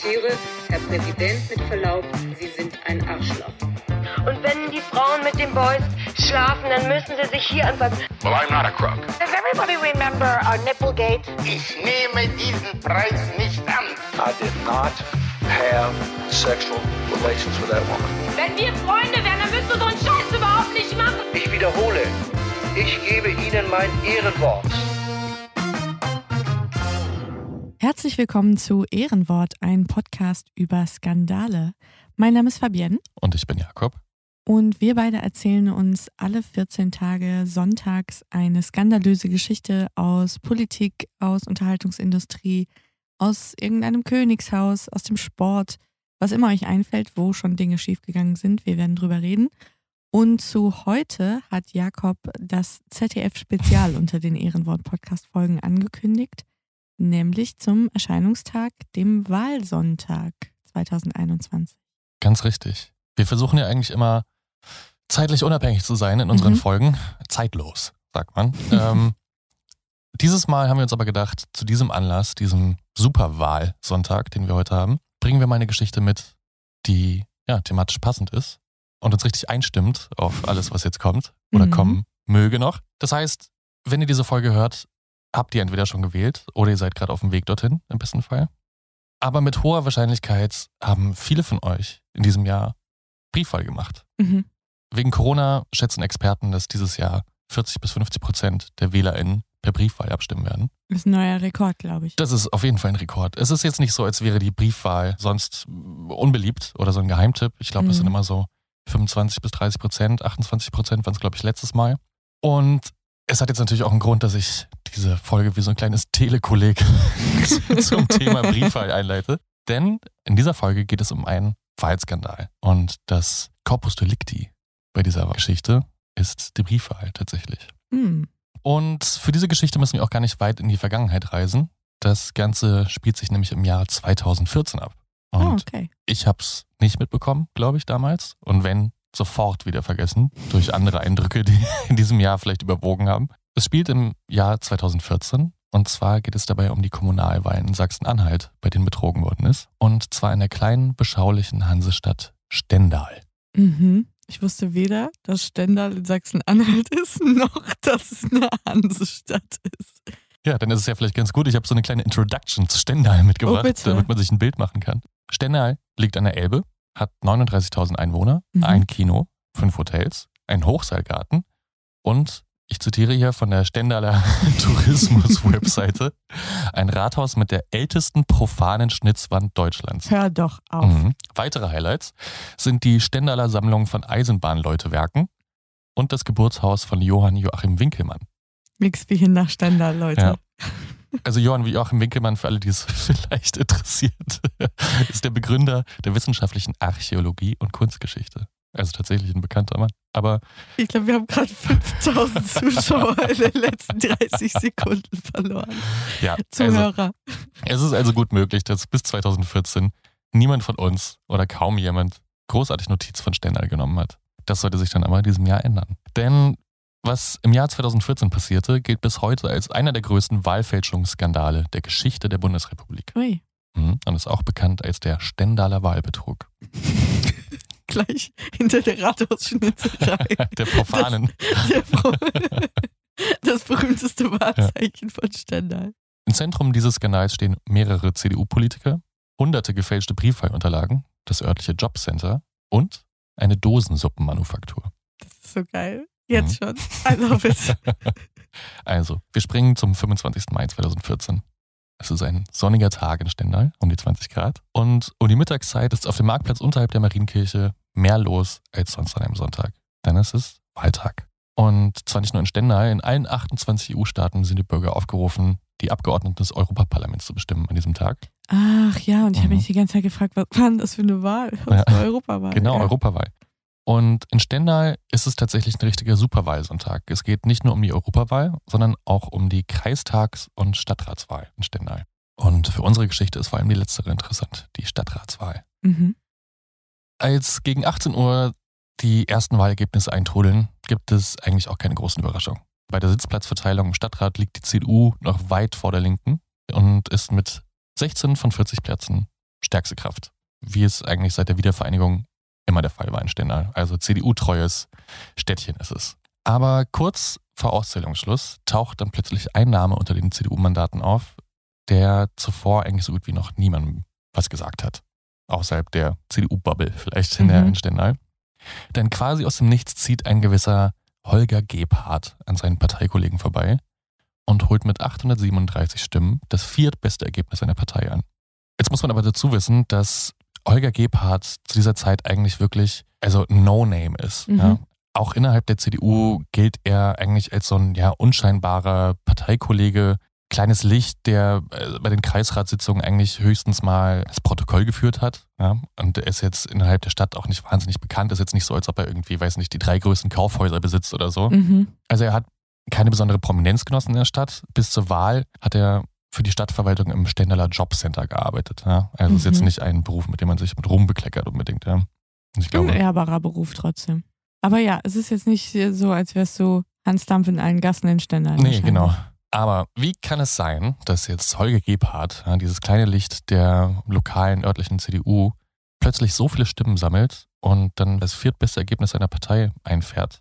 Ich zitiere, Herr Präsident, mit Verlaub, Sie sind ein Arschloch. Und wenn die Frauen mit den Boys schlafen, dann müssen sie sich hier anfassen. Well, I'm not a crook. Does everybody remember our Nipplegate? Ich nehme diesen Preis nicht an. I did not have sexual relations with that woman. Wenn wir Freunde wären, dann würdest du so einen Scheiß überhaupt nicht machen. Ich wiederhole, ich gebe Ihnen mein Ehrenwort. Herzlich willkommen zu Ehrenwort, ein Podcast über Skandale. Mein Name ist Fabienne Und ich bin Jakob. und wir beide erzählen uns alle 14 Tage sonntags eine skandalöse Geschichte aus Politik, aus Unterhaltungsindustrie, aus irgendeinem Königshaus, aus dem Sport, was immer euch einfällt, wo schon Dinge schiefgegangen sind. Wir werden drüber reden. Und zu heute hat Jakob das ZDF-Spezial unter den Ehrenwort-Podcast-Folgen angekündigt, nämlich zum Erscheinungstag, dem Wahlsonntag 2021. Ganz richtig. Wir versuchen ja eigentlich immer zeitlich unabhängig zu sein in unseren Mhm. Folgen. Zeitlos, sagt man. ähm, dieses Mal haben wir uns aber gedacht, zu diesem Anlass, diesem Superwahl-Sonntag, den wir heute haben, bringen wir mal eine Geschichte mit, die ja thematisch passend ist und uns richtig einstimmt auf alles, was jetzt kommt oder Mhm. kommen möge noch. Das heißt, wenn ihr diese Folge hört, habt ihr entweder schon gewählt oder ihr seid gerade auf dem Weg dorthin, im besten Fall. Aber mit hoher Wahrscheinlichkeit haben viele von euch in diesem Jahr Briefwahl gemacht. Mhm. Wegen Corona schätzen Experten, dass dieses Jahr 40 bis 50 Prozent der WählerInnen per Briefwahl abstimmen werden. Das ist ein neuer Rekord, glaube ich. Das ist auf jeden Fall ein Rekord. Es ist jetzt nicht so, als wäre die Briefwahl sonst unbeliebt oder so ein Geheimtipp. Ich glaube, das Mhm. sind immer so 25 bis 30 Prozent, 28 Prozent waren es, glaube ich, letztes Mal. Und es hat jetzt natürlich auch einen Grund, dass ich diese Folge wie so ein kleines Telekolleg zum Thema Briefwahl einleite. Denn in dieser Folge geht es um einen Wahlskandal. Und das Corpus Delicti bei dieser Geschichte ist die Briefwahl tatsächlich. Hm. Und für diese Geschichte müssen wir auch gar nicht weit in die Vergangenheit reisen. Das Ganze spielt sich nämlich im Jahr 2014 ab. Oh, Und okay. ich habe es nicht mitbekommen, glaube ich, damals. Und wenn, sofort wieder vergessen, durch andere Eindrücke, die in diesem Jahr vielleicht überwogen haben. Es spielt im Jahr 2014 und zwar geht es dabei um die Kommunalwahlen in Sachsen-Anhalt, bei denen betrogen worden ist. Und zwar in der kleinen, beschaulichen Hansestadt Stendal. Mhm. Ich wusste weder, dass Stendal in Sachsen-Anhalt ist, noch dass es eine Hansestadt ist. Ja, dann ist es ja vielleicht ganz gut. Ich habe so eine kleine Introduction zu Stendal mitgebracht, Oh, damit man sich ein Bild machen kann. Stendal liegt an der Elbe, hat 39.000 Einwohner, Mhm. ein Kino, fünf Hotels, einen Hochseilgarten und ich zitiere hier von der Stendaler Tourismus-Webseite, ein Rathaus mit der ältesten profanen Schnitzwand Deutschlands. Hör doch auf. Mhm. Weitere Highlights sind die Stendaler Sammlung von Eisenbahnleutewerken und das Geburtshaus von Johann Joachim Winkelmann. Nix wie hin nach Stendal, Leute. Ja. Also Johann Joachim Winkelmann, für alle, die es vielleicht interessiert, ist der Begründer der wissenschaftlichen Archäologie und Kunstgeschichte. Also tatsächlich ein bekannter Mann. Aber Ich glaube, wir haben gerade 5000 Zuschauer in den letzten 30 Sekunden verloren. ja, also, Zuhörer. es ist also gut möglich, dass bis 2014 niemand von uns oder kaum jemand großartig Notiz von Stendal genommen hat. Das sollte sich dann aber in diesem Jahr ändern. Denn was im Jahr 2014 passierte, gilt bis heute als einer der größten Wahlfälschungsskandale der Geschichte der Bundesrepublik. Ui, Mhm. Und ist auch bekannt als der Stendaler Wahlbetrug. gleich hinter der Rathausschnitzerei. Der profanen. Der Pro- das berühmteste Wahrzeichen von Stendal. Im Zentrum dieses Skandals stehen mehrere CDU-Politiker, hunderte gefälschte Briefwahlunterlagen, das örtliche Jobcenter und eine Dosensuppenmanufaktur. Das ist so geil. Jetzt schon. I love it. Also, wir springen zum 25. Mai 2014. Es ist ein sonniger Tag in Stendal, um die 20 Grad. Und um die Mittagszeit ist auf dem Marktplatz unterhalb der Marienkirche mehr los als sonst an einem Sonntag. Denn es ist Wahltag. Und zwar nicht nur in Stendal, in allen 28 EU-Staaten sind die Bürger aufgerufen, die Abgeordneten des Europaparlaments zu bestimmen an diesem Tag. Ach ja, und ich habe Mhm. mich die ganze Zeit gefragt, was war das für eine Wahl? Das Ja. eine Europawahl. Genau, ja. Europawahl. Und in Stendal ist es tatsächlich ein richtiger Superwahlsonntag. Es geht nicht nur um die Europawahl, sondern auch um die Kreistags- und Stadtratswahl in Stendal. Und für unsere Geschichte ist vor allem die letztere interessant, die Stadtratswahl. Mhm. Als gegen 18 Uhr die ersten Wahlergebnisse eintrudeln, gibt es eigentlich auch keine großen Überraschungen. Bei der Sitzplatzverteilung im Stadtrat liegt die CDU noch weit vor der Linken und ist mit 16 von 40 Plätzen stärkste Kraft. Wie es eigentlich seit der Wiedervereinigung immer der Fall war in Stendal. Also CDU-treues Städtchen ist es. Aber kurz vor Auszählungsschluss taucht dann plötzlich ein Name unter den CDU-Mandaten auf, der zuvor eigentlich so gut wie noch niemandem was gesagt hat. Außerhalb der CDU-Bubble vielleicht in, der, Mhm. in Stendal. Denn quasi aus dem Nichts zieht ein gewisser Holger Gebhardt an seinen Parteikollegen vorbei und holt mit 837 Stimmen das viertbeste Ergebnis seiner Partei an. Jetzt muss man aber dazu wissen, dass Holger Gebhardt zu dieser Zeit eigentlich wirklich, also No-Name ist. Mhm. Ja. Auch innerhalb der CDU gilt er eigentlich als so ein ja, unscheinbarer Parteikollege, kleines Licht, der äh, bei den Kreisratssitzungen eigentlich höchstens mal das Protokoll geführt hat. Ja. Und er ist jetzt innerhalb der Stadt auch nicht wahnsinnig bekannt. Ist jetzt nicht so, als ob er irgendwie, weiß nicht, die drei größten Kaufhäuser besitzt oder so. Mhm. Also er hat keine besondere Prominenz genossen in der Stadt. Bis zur Wahl hat er für die Stadtverwaltung im Stendaler Jobcenter gearbeitet. Ja? Also es ist jetzt Mhm. nicht ein Beruf, mit dem man sich mit Ruhm bekleckert unbedingt. Ja? Ich glaube, Unehrbarer Beruf trotzdem. Aber ja, es ist jetzt nicht so, als wärst du Hans Dampf in allen Gassen in Stendal. nee, genau. Aber wie kann es sein, dass jetzt Holger Gebhardt, ja, dieses kleine Licht der lokalen örtlichen CDU, plötzlich so viele Stimmen sammelt und dann das viertbeste Ergebnis seiner Partei einfährt?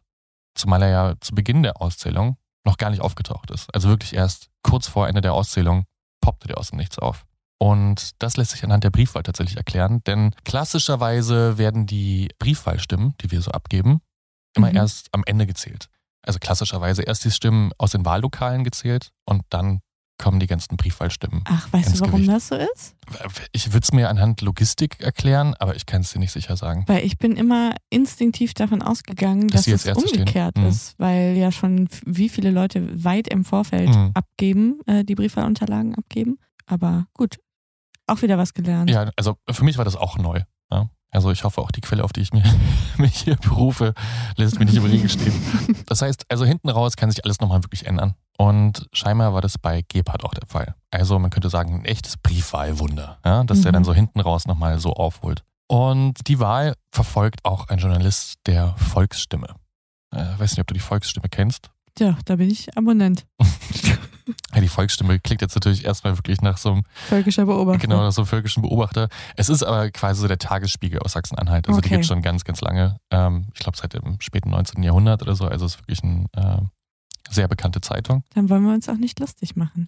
Zumal er ja zu Beginn der Auszählung noch gar nicht aufgetaucht ist. Also wirklich erst kurz vor Ende der Auszählung poppte der aus dem Nichts auf. Und das lässt sich anhand der Briefwahl tatsächlich erklären, denn klassischerweise werden die Briefwahlstimmen, die wir so abgeben, immer Mhm. erst am Ende gezählt. Also klassischerweise erst die Stimmen aus den Wahllokalen gezählt und dann kommen die ganzen Briefwahlstimmen. Ach, weißt du, warum Gewicht. das so ist? Ich würde es mir anhand Logistik erklären, aber ich kann es dir nicht sicher sagen. Weil ich bin immer instinktiv davon ausgegangen, Dass dass, es Erste stehen. umgekehrt Mhm. ist, weil ja schon wie viele Leute weit im Vorfeld Mhm. abgeben, äh, die Briefwahlunterlagen abgeben. Aber gut, auch wieder was gelernt. Ja, also für mich war das auch neu. Ja? Also ich hoffe auch die Quelle, auf die ich mir, mich hier berufe, lässt mich nicht im Regen stehen. Das heißt, also hinten raus kann sich alles nochmal wirklich ändern. Und scheinbar war das bei Gebhardt auch der Fall. Also man könnte sagen, ein echtes Briefwahlwunder, ja? dass der Mhm. dann so hinten raus nochmal so aufholt. Und die Wahl verfolgt auch ein Journalist der Volksstimme. Äh, weiß nicht, ob du die Volksstimme kennst. Ja, da bin ich Abonnent. Ja, die Volksstimme klingt jetzt natürlich erstmal wirklich nach so einem Völkischer Beobachter. Genau, nach so einem völkischen Beobachter. Es ist aber quasi so der Tagesspiegel aus Sachsen-Anhalt. Also die Okay. gibt es schon ganz, ganz lange. Ähm, ich glaube seit dem späten 19. Jahrhundert oder so. Also es ist wirklich eine äh, sehr bekannte Zeitung. Dann wollen wir uns auch nicht lustig machen.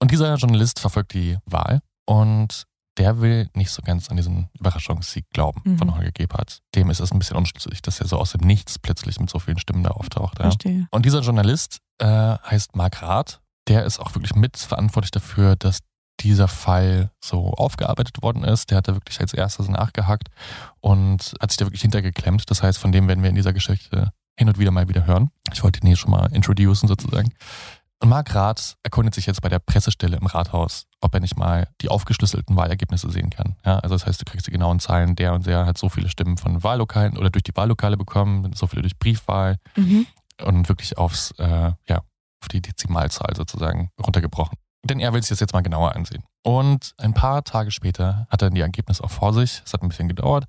Und dieser Journalist verfolgt die Wahl und der will nicht so ganz an diesen Überraschungssieg glauben Mhm. von Holger Gebhardt. Dem ist es ein bisschen unschlüssig, dass er so aus dem Nichts plötzlich mit so vielen Stimmen da auftaucht. Ja. Verstehe. Und dieser Journalist äh, heißt Mark Rath. Der ist auch wirklich mitverantwortlich dafür, dass dieser Fall so aufgearbeitet worden ist. Der hat da wirklich als erstes nachgehackt und hat sich da wirklich hintergeklemmt. Das heißt, von dem werden wir in dieser Geschichte hin und wieder mal wieder hören. Ich wollte ihn hier schon mal introducen sozusagen. Und Mark Rath erkundet sich jetzt bei der Pressestelle im Rathaus, ob er nicht mal die aufgeschlüsselten Wahlergebnisse sehen kann. Ja, also das heißt, du kriegst die genauen Zahlen, der und der hat so viele Stimmen von Wahllokalen oder durch die Wahllokale bekommen, so viele durch Briefwahl Mhm. und wirklich aufs, äh, ja, auf die Dezimalzahl sozusagen runtergebrochen. Denn er will sich das jetzt mal genauer ansehen. Und ein paar Tage später hat er die Ergebnisse auch vor sich. Es hat ein bisschen gedauert.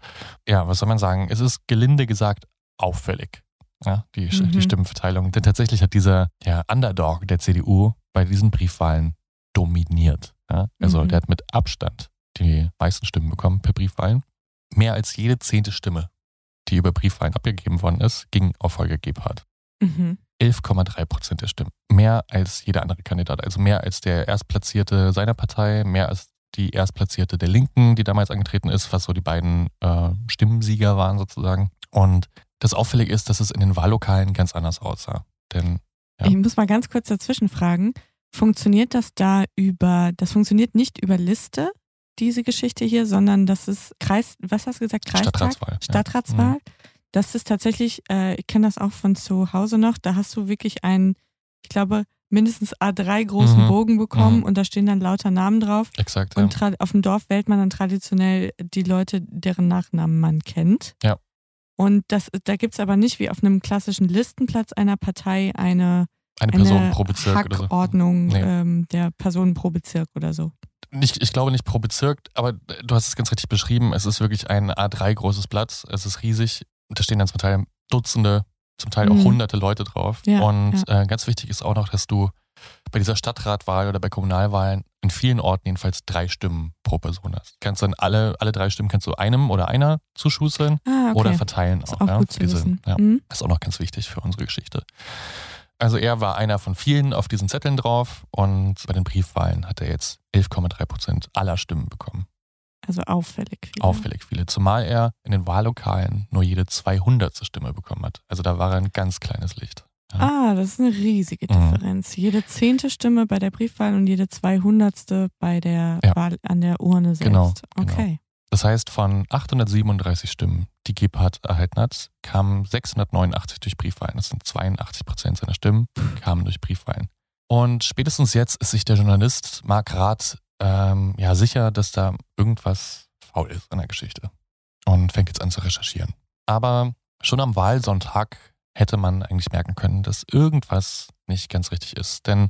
Ja, was soll man sagen? Es ist gelinde gesagt auffällig. Ja, die, Mhm. die Stimmenverteilung. Denn tatsächlich hat dieser ja, Underdog der CDU bei diesen Briefwahlen dominiert. Ja? Also Mhm. der hat mit Abstand die meisten Stimmen bekommen per Briefwahlen. Mehr als jede zehnte Stimme, die über Briefwahlen abgegeben worden ist, ging auf Holger Gebhardt. Mhm. 11,3 Prozent der Stimmen. Mehr als jeder andere Kandidat. Also mehr als der Erstplatzierte seiner Partei, mehr als die Erstplatzierte der Linken, die damals angetreten ist, was so die beiden äh, Stimmensieger waren sozusagen. Und das Auffällige ist, dass es in den Wahllokalen ganz anders aussah. Denn Ja. Ich muss mal ganz kurz dazwischen fragen. Funktioniert das da über, das funktioniert nicht über Liste, diese Geschichte hier, sondern das ist Kreis, was hast du gesagt? Kreistag? Stadtratswahl, ja. Stadtratswahl. Mhm. Das ist tatsächlich, äh, ich kenne das auch von zu Hause noch, da hast du wirklich einen, ich glaube, mindestens A3 großen Mhm. Bogen bekommen Mhm. und da stehen dann lauter Namen drauf. exakt, ja. Und tra- auf dem Dorf wählt man dann traditionell die Leute, deren Nachnamen man kennt. Ja. Und das, da gibt es aber nicht wie auf einem klassischen Listenplatz einer Partei eine, eine eine Person pro Bezirk oder so. Hackordnung Nee. ähm, der Personen pro Bezirk oder so. Nicht, ich glaube nicht pro Bezirk, aber du hast es ganz richtig beschrieben. Es ist wirklich ein A3 großes Blatt. Es ist riesig. Da stehen dann zum Teil Dutzende, zum Teil auch Mhm. hunderte Leute drauf. Ja, und Äh, ganz wichtig ist auch noch, dass du bei dieser Stadtratwahl oder bei Kommunalwahlen in vielen Orten jedenfalls drei Stimmen pro Person hast. Kannst dann alle, alle drei Stimmen kannst du einem oder einer zuschusseln Ah, okay. oder verteilen ist auch. auch ja, diese. Ja. Mhm. Das ist auch noch ganz wichtig für unsere Geschichte. Also er war einer von vielen auf diesen Zetteln drauf und bei den Briefwahlen hat er jetzt 11,3 Prozent aller Stimmen bekommen. Also auffällig. Viele. Auffällig viele. Zumal er in den Wahllokalen nur jede 200. Stimme bekommen hat. Also da war er ein ganz kleines Licht. Ah, das ist eine riesige Mhm. Differenz. Jede zehnte Stimme bei der Briefwahl und jede zweihundertste bei der Ja. Wahl an der Urne selbst. Genau, genau. Okay. Das heißt, von 837 Stimmen, die Gebhardt erhalten hat, kamen 689 durch Briefwahlen. Das sind 82 Prozent seiner Stimmen, kamen durch Briefwahlen. Und spätestens jetzt ist sich der Journalist Mark Rath ähm, ja sicher, dass da irgendwas faul ist an der Geschichte. Und fängt jetzt an zu recherchieren. Aber schon am Wahlsonntag hätte man eigentlich merken können, dass irgendwas nicht ganz richtig ist. Denn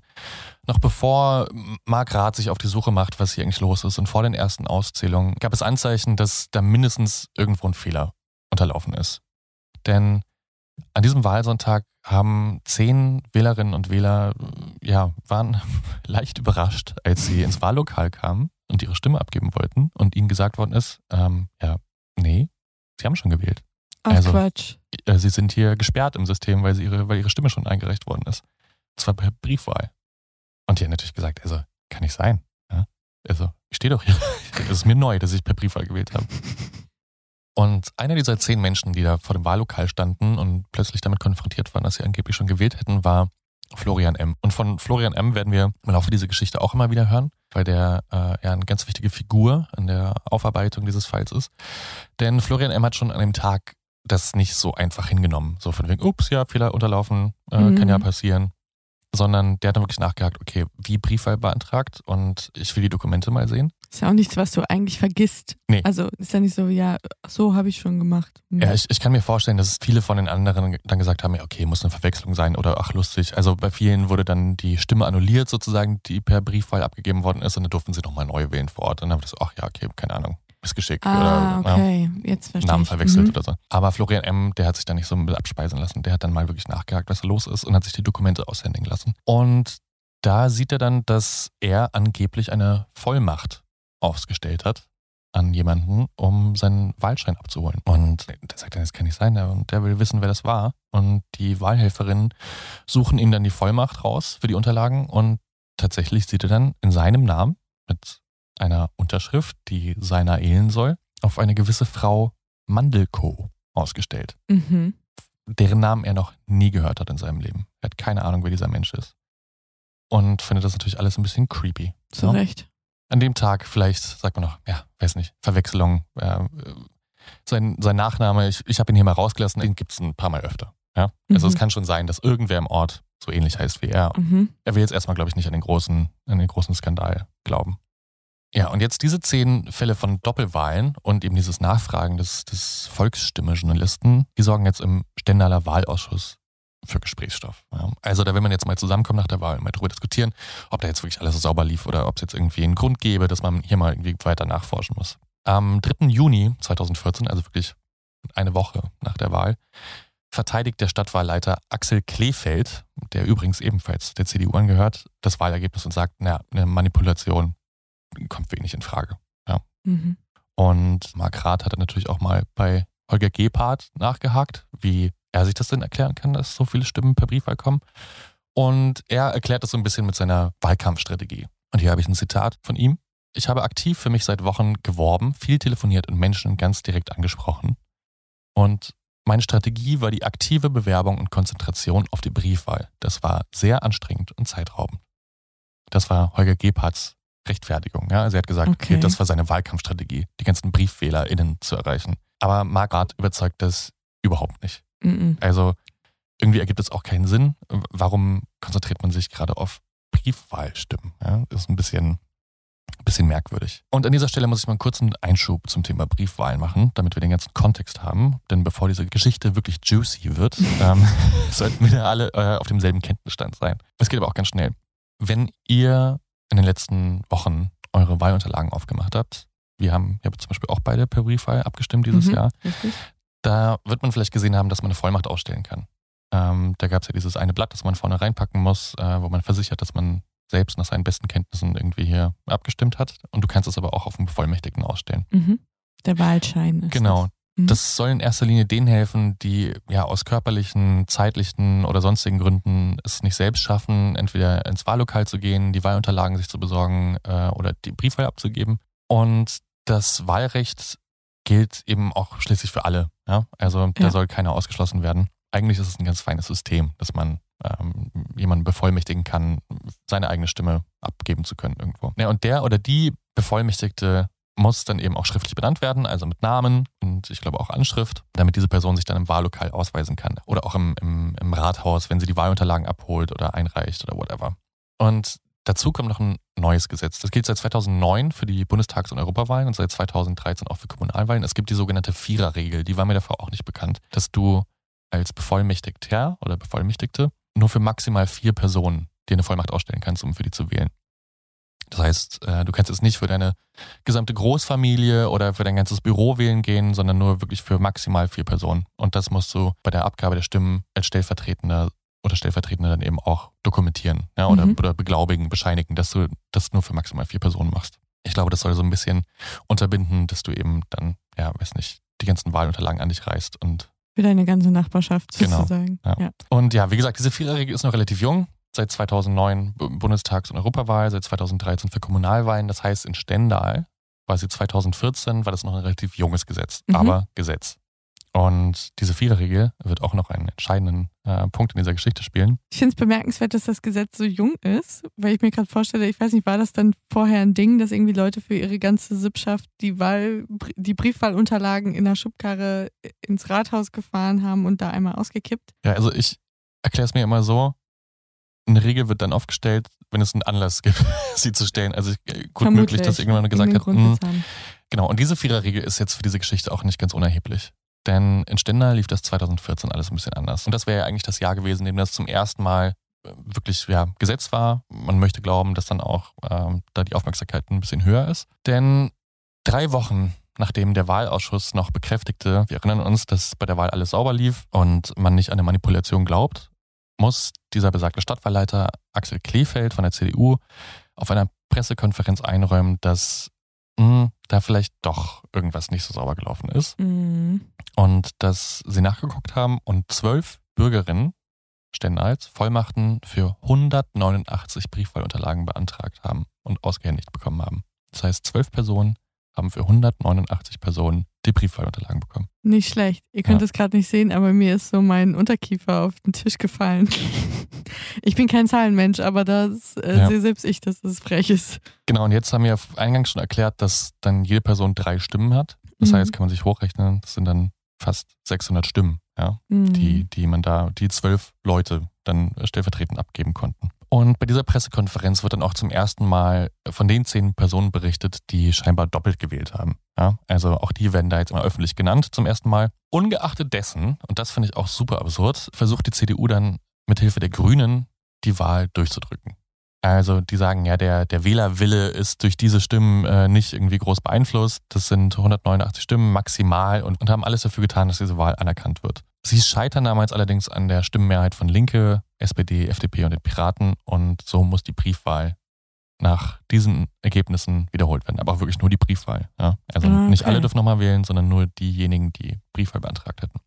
noch bevor Mark Rath sich auf die Suche macht, was hier eigentlich los ist und vor den ersten Auszählungen, gab es Anzeichen, dass da mindestens irgendwo ein Fehler unterlaufen ist. Denn an diesem Wahlsonntag haben zehn Wählerinnen und Wähler, ja, waren leicht überrascht, als sie ins Wahllokal kamen und ihre Stimme abgeben wollten und ihnen gesagt worden ist, ähm, ja, nee, sie haben schon gewählt. Ach Also- Quatsch. Äh, Sie sind hier gesperrt im System, weil, sie ihre, weil ihre Stimme schon eingereicht worden ist. Und zwar per Briefwahl. Und die haben natürlich gesagt, also, kann nicht sein. Ja? Also, ich stehe doch hier. Es ist mir neu, dass ich per Briefwahl gewählt habe. Und einer dieser zehn Menschen, die da vor dem Wahllokal standen und plötzlich damit konfrontiert waren, dass sie angeblich schon gewählt hätten, war Florian M. Und von Florian M. werden wir im Laufe dieser Geschichte auch immer wieder hören, weil der äh, ja eine ganz wichtige Figur in der Aufarbeitung dieses Falls ist. Denn Florian M. hat schon an dem Tag das nicht so einfach hingenommen. So von wegen, ups, ja, Fehler unterlaufen, äh, Mhm. kann ja passieren. Sondern der hat dann wirklich nachgehakt, okay, wie Briefwahl beantragt und ich will die Dokumente mal sehen. Ist ja auch nichts, was du eigentlich vergisst. Nee. Also ist ja nicht so, ja, so habe ich schon gemacht. Hm. Ja, ich, ich kann mir vorstellen, dass viele von den anderen dann gesagt haben, ja, okay, muss eine Verwechslung sein oder ach, lustig. Also bei vielen wurde dann die Stimme annulliert sozusagen, die per Briefwahl abgegeben worden ist und dann durften sie nochmal neu wählen vor Ort. Und dann haben wir das, ach ja, okay, keine Ahnung, Missgeschick ah, oder okay. Jetzt verstehe Namen ich. verwechselt Mhm. oder so. Aber Florian M., der hat sich da nicht so abspeisen lassen. Der hat dann mal wirklich nachgehakt, was da los ist und hat sich die Dokumente aushändigen lassen. Und da sieht er dann, dass er angeblich eine Vollmacht ausgestellt hat an jemanden, um seinen Wahlschein abzuholen. Und der sagt dann, das kann nicht sein, und der will wissen, wer das war. Und die Wahlhelferinnen suchen ihm dann die Vollmacht raus für die Unterlagen und tatsächlich sieht er dann in seinem Namen mit einer Unterschrift, die seiner ähneln soll, auf eine gewisse Frau Mandelko ausgestellt. Mhm. deren Namen er noch nie gehört hat in seinem Leben. Er hat keine Ahnung, wer dieser Mensch ist. Und findet das natürlich alles ein bisschen creepy. Zu Ja. Recht. An dem Tag vielleicht sagt man noch, ja, weiß nicht, Verwechslung. Äh, sein, sein Nachname, ich, ich habe ihn hier mal rausgelassen, den gibt es ein paar Mal öfter. Ja? Also Mhm. es kann schon sein, dass irgendwer im Ort so ähnlich heißt wie er. Mhm. Er will jetzt erstmal, glaube ich, nicht an den großen, an den großen Skandal glauben. Ja, und jetzt diese zehn Fälle von Doppelwahlen und eben dieses Nachfragen des, des Volksstimme-Journalisten, die sorgen jetzt im Stendaler Wahlausschuss für Gesprächsstoff. Ja. Also da will man jetzt mal zusammenkommen nach der Wahl und mal drüber diskutieren, ob da jetzt wirklich alles so sauber lief oder ob es jetzt irgendwie einen Grund gäbe, dass man hier mal irgendwie weiter nachforschen muss. Am 3. Juni 2014, also wirklich eine Woche nach der Wahl, verteidigt der Stadtwahlleiter Axel Kleefeld, der übrigens ebenfalls der CDU angehört, das Wahlergebnis und sagt, naja, eine Manipulation kommt wenig in Frage. Mhm. Und Mark Rath hat dann natürlich auch mal bei Holger Gebhardt nachgehakt, wie er sich das denn erklären kann, dass so viele Stimmen per Briefwahl kommen. Und er erklärt das so ein bisschen mit seiner Wahlkampfstrategie. Und hier habe ich ein Zitat von ihm. Ich habe aktiv für mich seit Wochen geworben, viel telefoniert und Menschen ganz direkt angesprochen. Und meine Strategie war die aktive Bewerbung und Konzentration auf die Briefwahl. Das war sehr anstrengend und zeitraubend. Das war Holger Gebhardts Rechtfertigung. Ja? Also er hat gesagt, okay. Okay. das war seine Wahlkampfstrategie, die ganzen BriefwählerInnen zu erreichen. Aber Mark Rath überzeugt das überhaupt nicht. Mhm. Also irgendwie ergibt es auch keinen Sinn. Warum konzentriert man sich gerade auf Briefwahlstimmen? Ja? Das ist ein bisschen, bisschen merkwürdig. Und an dieser Stelle muss ich mal einen kurzen Einschub zum Thema Briefwahlen machen, damit wir den ganzen Kontext haben. Denn bevor diese Geschichte wirklich juicy wird, ähm, sollten wir alle äh, auf demselben Kenntnisstand sein. Es geht aber auch ganz schnell. Wenn ihr in den letzten Wochen eure Wahlunterlagen aufgemacht habt, wir haben ja zum Beispiel auch beide per Briefwahl abgestimmt dieses Mhm. Jahr, Richtig. Da wird man vielleicht gesehen haben, dass man eine Vollmacht ausstellen kann. Ähm, da gab es ja dieses eine Blatt, das man vorne reinpacken muss, äh, wo man versichert, dass man selbst nach seinen besten Kenntnissen irgendwie hier abgestimmt hat. Und du kannst es aber auch auf einen Bevollmächtigten ausstellen. Mhm. Der Wahlschein ist Genau. Das. Mhm. Das soll in erster Linie denen helfen, die ja aus körperlichen, zeitlichen oder sonstigen Gründen es nicht selbst schaffen, entweder ins Wahllokal zu gehen, die Wahlunterlagen sich zu besorgen äh, oder die Briefwahl abzugeben. Und das Wahlrecht gilt eben auch schließlich für alle. Ja? Also da Ja. soll keiner ausgeschlossen werden. Eigentlich ist es ein ganz feines System, dass man ähm, jemanden bevollmächtigen kann, seine eigene Stimme abgeben zu können irgendwo. Ja, und der oder die Bevollmächtigte muss dann eben auch schriftlich benannt werden, also mit Namen und ich glaube auch Anschrift, damit diese Person sich dann im Wahllokal ausweisen kann. Oder auch im, im, im Rathaus, wenn sie die Wahlunterlagen abholt oder einreicht oder whatever. Und dazu kommt noch ein neues Gesetz. Das gilt seit 2009 für die Bundestags- und Europawahlen und seit 2013 auch für Kommunalwahlen. Es gibt die sogenannte Viererregel, die war mir davor auch nicht bekannt, dass du als Bevollmächtigter oder Bevollmächtigte nur für maximal vier Personen dir eine Vollmacht ausstellen kannst, um für die zu wählen. Das heißt, äh, du kannst jetzt nicht für deine gesamte Großfamilie oder für dein ganzes Büro wählen gehen, sondern nur wirklich für maximal vier Personen. Und das musst du bei der Abgabe der Stimmen als Stellvertretender oder Stellvertretender dann eben auch dokumentieren ja, oder, Mhm. oder beglaubigen, bescheinigen, dass du das nur für maximal vier Personen machst. Ich glaube, das soll so ein bisschen unterbinden, dass du eben dann, ja, weiß nicht, die ganzen Wahlunterlagen an dich reißt und Für deine ganze Nachbarschaft Genau. sozusagen. Ja. Ja. und ja, wie gesagt, diese Viererregel ist noch relativ jung. Seit 2009 B- Bundestags- und Europawahl, seit 2013 für Kommunalwahlen. Das heißt, in Stendal war sie 2014, war das noch ein relativ junges Gesetz, Mhm. aber Gesetz. Und diese Viererregel wird auch noch einen entscheidenden äh, Punkt in dieser Geschichte spielen. Ich finde es bemerkenswert, dass das Gesetz so jung ist, weil ich mir gerade vorstelle, ich weiß nicht, war das dann vorher ein Ding, dass irgendwie Leute für ihre ganze Sippschaft die Wahl, die Briefwahlunterlagen in der Schubkarre ins Rathaus gefahren haben und da einmal ausgekippt? Ja, also ich erkläre es mir immer so, eine Regel wird dann aufgestellt, wenn es einen Anlass gibt, sie zu stellen. Also äh, gut Vermutlich. möglich, dass irgendjemand gesagt hat, "Mh, haben. Genau, und diese Viererregel ist jetzt für diese Geschichte auch nicht ganz unerheblich. Denn in Stendal lief das 2014 alles ein bisschen anders. Und das wäre ja eigentlich das Jahr gewesen, in dem das zum ersten Mal äh, wirklich ja, Gesetz war. Man möchte glauben, dass dann auch ähm, da die Aufmerksamkeit ein bisschen höher ist. Denn drei Wochen nachdem der Wahlausschuss noch bekräftigte, wir erinnern uns, dass bei der Wahl alles sauber lief und man nicht an eine Manipulation glaubt, muss dieser besagte Stadtwahlleiter Axel Kleefeld von der CDU auf einer Pressekonferenz einräumen, dass mh, da vielleicht doch irgendwas nicht so sauber gelaufen ist Mhm. und dass sie nachgeguckt haben und zwölf Bürgerinnen Stendals Vollmachten für 189 Briefwahlunterlagen beantragt haben und ausgehändigt bekommen haben. Das heißt, zwölf Personen haben für 189 Personen die Briefwahlunterlagen bekommen. Nicht schlecht. Ihr könnt Ja. es gerade nicht sehen, aber mir ist so mein Unterkiefer auf den Tisch gefallen. ich bin kein Zahlenmensch, aber das äh, Ja. sehe selbst ich, dass es frech ist. Genau, und jetzt haben wir eingangs schon erklärt, dass dann jede Person drei Stimmen hat. Das Mhm. heißt, kann man sich hochrechnen, das sind dann fast 600 Stimmen, ja, Mhm. die, die man da, die zwölf Leute dann stellvertretend abgeben konnten. Und bei dieser Pressekonferenz wird dann auch zum ersten Mal von den zehn Personen berichtet, die scheinbar doppelt gewählt haben. Ja, also auch die werden da jetzt mal öffentlich genannt zum ersten Mal. Ungeachtet dessen, und das finde ich auch super absurd, versucht die CDU dann mithilfe der Grünen die Wahl durchzudrücken. Also die sagen, ja, der, der Wählerwille ist durch diese Stimmen äh, nicht irgendwie groß beeinflusst. Das sind 189 Stimmen maximal und, und haben alles dafür getan, dass diese Wahl anerkannt wird. Sie scheitern damals allerdings an der Stimmenmehrheit von Linke, SPD, FDP und den Piraten und so muss die Briefwahl nach diesen Ergebnissen wiederholt werden. Aber auch wirklich nur die Briefwahl. Ja? Also Ah, nicht okay. alle dürfen nochmal wählen, sondern nur diejenigen, die Briefwahl beantragt hätten.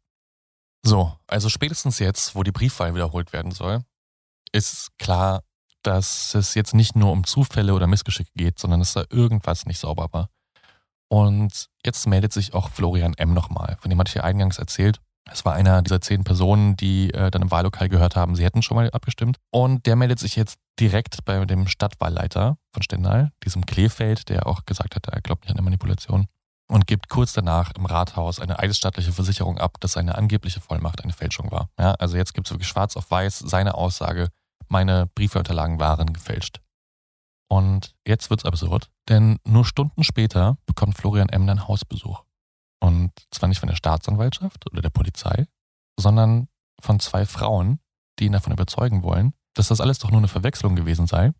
So, also spätestens jetzt, wo die Briefwahl wiederholt werden soll, ist klar, dass es jetzt nicht nur um Zufälle oder Missgeschicke geht, sondern dass da irgendwas nicht sauber war. Und jetzt meldet sich auch Florian M. nochmal, von dem hatte ich ja eingangs erzählt. Es war einer dieser zehn Personen, die äh, dann im Wahllokal gehört haben, sie hätten schon mal abgestimmt. Und der meldet sich jetzt direkt bei dem Stadtwahlleiter von Stendal, diesem Kleefeld, der auch gesagt hat, er glaubt nicht an eine Manipulation. Und gibt kurz danach im Rathaus eine eidesstattliche Versicherung ab, dass seine angebliche Vollmacht eine Fälschung war. Ja, also jetzt gibt es wirklich schwarz auf weiß seine Aussage, meine Briefwahlunterlagen waren gefälscht. Und jetzt wird's absurd, denn nur Stunden später bekommt Florian M. dann Hausbesuch. Und zwar nicht von der Staatsanwaltschaft oder der Polizei, sondern von zwei Frauen, die ihn davon überzeugen wollen, dass das alles doch nur eine Verwechslung gewesen sei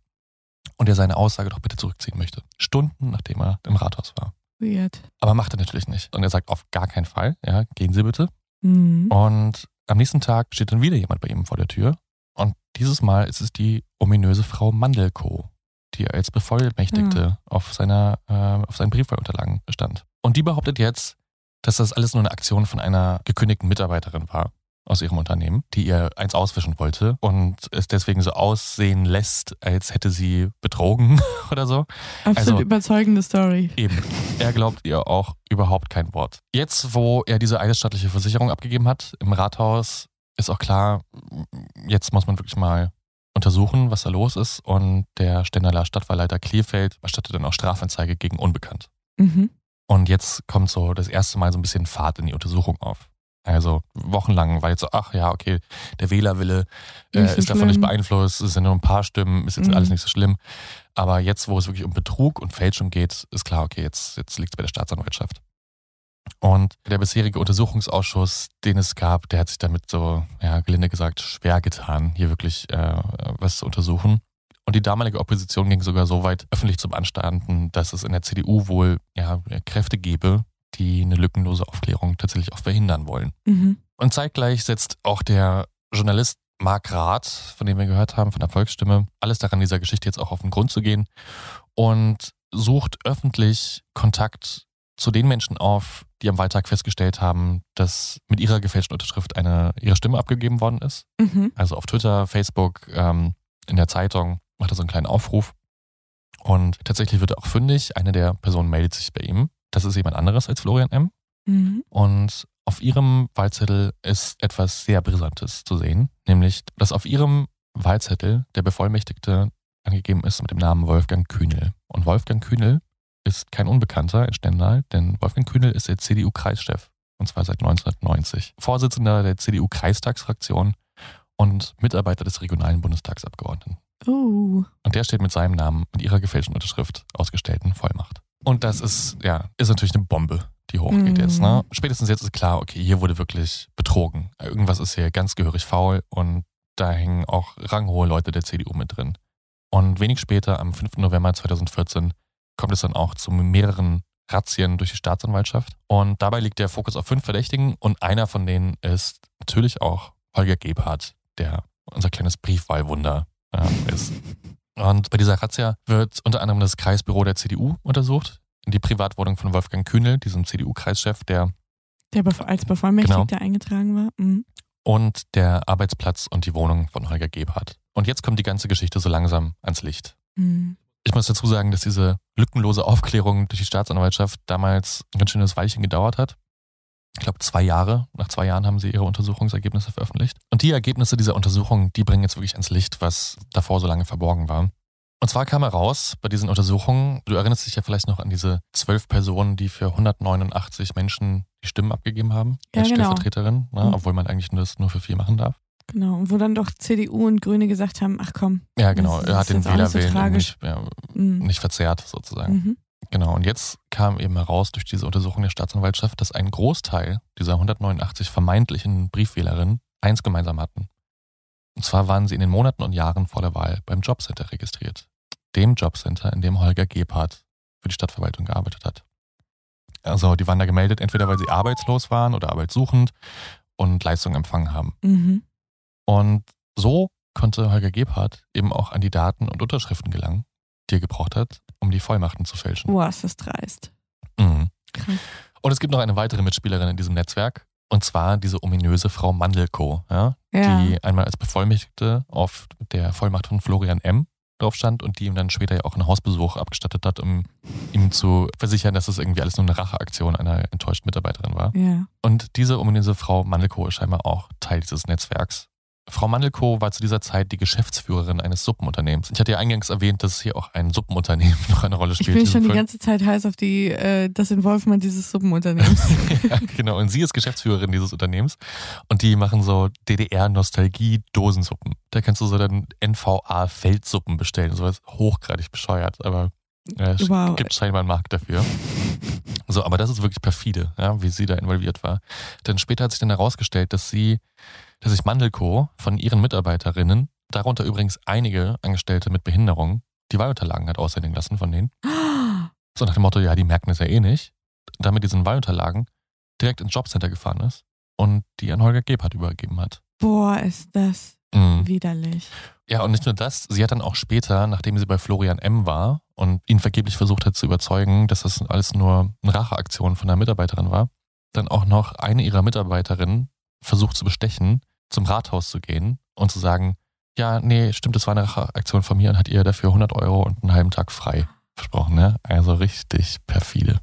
und er seine Aussage doch bitte zurückziehen möchte. Stunden nachdem er im Rathaus war. Weird. Aber macht er natürlich nicht. Und er sagt auf gar keinen Fall, ja, gehen Sie bitte. Mhm. Und am nächsten Tag steht dann wieder jemand bei ihm vor der Tür. Und dieses Mal ist es die ominöse Frau Mandelko, die als Bevollmächtigte auf, seiner, äh, auf seinen Briefwahlunterlagen stand. Und die behauptet jetzt, dass das alles nur eine Aktion von einer gekündigten Mitarbeiterin war aus ihrem Unternehmen, die ihr eins auswischen wollte und es deswegen so aussehen lässt, als hätte sie betrogen oder so. Absolut also- überzeugende Story. Eben. Er glaubt ihr auch überhaupt kein Wort. Jetzt, wo er diese eidesstattliche Versicherung abgegeben hat im Rathaus, ist auch klar, jetzt muss man wirklich mal untersuchen, was da los ist. Und der Stendaler Stadtwahlleiter Klierfeld erstattet dann auch Strafanzeige gegen Unbekannt. Mhm. Und jetzt kommt so das erste Mal so ein bisschen Fahrt in die Untersuchung auf. Also wochenlang war jetzt so, ach ja, okay, der Wählerwille äh, ist davon nicht beeinflusst, es sind nur ein paar Stimmen, ist jetzt Mhm. alles nicht so schlimm. Aber jetzt, wo es wirklich um Betrug und Fälschung geht, ist klar, okay, jetzt, jetzt liegt es bei der Staatsanwaltschaft. Und der bisherige Untersuchungsausschuss, den es gab, der hat sich damit so, ja, gelinde gesagt, schwer getan, hier wirklich äh, was zu untersuchen. Und die damalige Opposition ging sogar so weit, öffentlich zu beanstanden, dass es in der CDU wohl ja, Kräfte gäbe, die eine lückenlose Aufklärung tatsächlich auch verhindern wollen. Mhm. Und zeitgleich setzt auch der Journalist Marc Rath, von dem wir gehört haben, von der Volksstimme, alles daran, dieser Geschichte jetzt auch auf den Grund zu gehen und sucht öffentlich Kontakt zu den Menschen auf, die am Wahltag festgestellt haben, dass mit ihrer gefälschten Unterschrift eine, ihre Stimme abgegeben worden ist. Mhm. Also auf Twitter, Facebook, ähm, in der Zeitung macht er so einen kleinen Aufruf. Und tatsächlich wird er auch fündig. Eine der Personen meldet sich bei ihm. Das ist jemand anderes als Florian M. Mhm. Und auf ihrem Wahlzettel ist etwas sehr Brisantes zu sehen, nämlich, dass auf ihrem Wahlzettel der Bevollmächtigte angegeben ist mit dem Namen Wolfgang Kühnel. Und Wolfgang Kühnel ist kein Unbekannter in Stendal, denn Wolfgang Kühnel ist der CDU-Kreischef, und zwar seit 1990. Vorsitzender der CDU-Kreistagsfraktion und Mitarbeiter des regionalen Bundestagsabgeordneten. Oh. Und der steht mit seinem Namen und ihrer gefälschten Unterschrift ausgestellten Vollmacht. Und das ist, ja, ist natürlich eine Bombe, die hochgeht Mhm. jetzt. Ne? Spätestens jetzt ist klar, okay, hier wurde wirklich betrogen. Irgendwas ist hier ganz gehörig faul und da hängen auch ranghohe Leute der CDU mit drin. Und wenig später, am 5. November 2014, kommt es dann auch zu mehreren Razzien durch die Staatsanwaltschaft. Und dabei liegt der Fokus auf fünf Verdächtigen und einer von denen ist natürlich auch Holger Gebhardt, der unser kleines Briefwahlwunder ja, ist. Und bei dieser Razzia wird unter anderem das Kreisbüro der CDU untersucht, die Privatwohnung von Wolfgang Kühnel, diesem CDU-Kreischef, der Der als Bevollmächtigter Genau. eingetragen war. Mhm. und der Arbeitsplatz und die Wohnung von Holger Gebhardt. Und jetzt kommt die ganze Geschichte so langsam ans Licht. Mhm. Ich muss dazu sagen, dass diese lückenlose Aufklärung durch die Staatsanwaltschaft damals ein ganz schönes Weilchen gedauert hat. Ich glaube, zwei Jahre. Nach zwei Jahren haben sie ihre Untersuchungsergebnisse veröffentlicht. Und die Ergebnisse dieser Untersuchung, die bringen jetzt wirklich ans Licht, was davor so lange verborgen war. Und zwar kam heraus bei diesen Untersuchungen, du erinnerst dich ja vielleicht noch an diese zwölf Personen, die für 189 Menschen die Stimmen abgegeben haben als Ja, genau. Stellvertreterin, ne, Mhm. obwohl man eigentlich das nur für vier machen darf. Genau. Und wo dann doch CDU und Grüne gesagt haben, ach komm. Ja, genau. Er hat den so Wählerwillen tragisch. nicht, ja, Mhm. nicht verzerrt, sozusagen. Mhm. Genau, und jetzt kam eben heraus durch diese Untersuchung der Staatsanwaltschaft, dass ein Großteil dieser 189 vermeintlichen Briefwählerinnen eins gemeinsam hatten. Und zwar waren sie in den Monaten und Jahren vor der Wahl beim Jobcenter registriert. Dem Jobcenter, in dem Holger Gebhardt für die Stadtverwaltung gearbeitet hat. Also die waren da gemeldet, entweder weil sie arbeitslos waren oder arbeitssuchend und Leistungen empfangen haben. Mhm. Und so konnte Holger Gebhardt eben auch an die Daten und Unterschriften gelangen, die er gebraucht hat, um die Vollmachten zu fälschen. Boah, ist das dreist. Mhm. Krass. Und es gibt noch eine weitere Mitspielerin in diesem Netzwerk. Und zwar diese ominöse Frau Mandelko, ja, Ja. die einmal als Bevollmächtigte auf der Vollmacht von Florian M. drauf stand und die ihm dann später ja auch einen Hausbesuch abgestattet hat, um ihm zu versichern, dass es irgendwie alles nur eine Racheaktion einer enttäuschten Mitarbeiterin war. Ja. Und diese ominöse Frau Mandelko ist scheinbar auch Teil dieses Netzwerks. Frau Mandelko war zu dieser Zeit die Geschäftsführerin eines Suppenunternehmens. Ich hatte ja eingangs erwähnt, dass hier auch ein Suppenunternehmen noch eine Rolle Ich spielt. bin in schon diesem die Film. ganze Zeit heiß auf die, äh, das Involvement dieses Suppenunternehmens. ja, genau. Und sie ist Geschäftsführerin dieses Unternehmens. Und die machen so DDR-Nostalgie-Dosensuppen. Da kannst du so dann NVA-Feldsuppen bestellen. Sowas hochgradig bescheuert. Aber äh, es Wow. gibt scheinbar einen Markt dafür. So, aber das ist wirklich perfide, ja, wie sie da involviert war. Denn später hat sich dann herausgestellt, dass sie, dass sich Mandelko von ihren Mitarbeiterinnen, darunter übrigens einige Angestellte mit Behinderung, die Wahlunterlagen hat aussenden lassen von denen. So nach dem Motto, ja, die merken es ja eh nicht. Dann mit diesen Wahlunterlagen direkt ins Jobcenter gefahren ist und die an Holger Gebhardt übergeben hat. Boah, ist das Mhm. widerlich. Ja, und nicht nur das, sie hat dann auch später, nachdem sie bei Florian M. war und ihn vergeblich versucht hat zu überzeugen, dass das alles nur eine Racheaktion von einer Mitarbeiterin war, dann auch noch eine ihrer Mitarbeiterinnen versucht zu bestechen, zum Rathaus zu gehen und zu sagen, ja, nee, stimmt, das war eine Racheaktion von mir und hat ihr dafür 100 Euro und einen halben Tag frei versprochen. Ne? Also richtig perfide.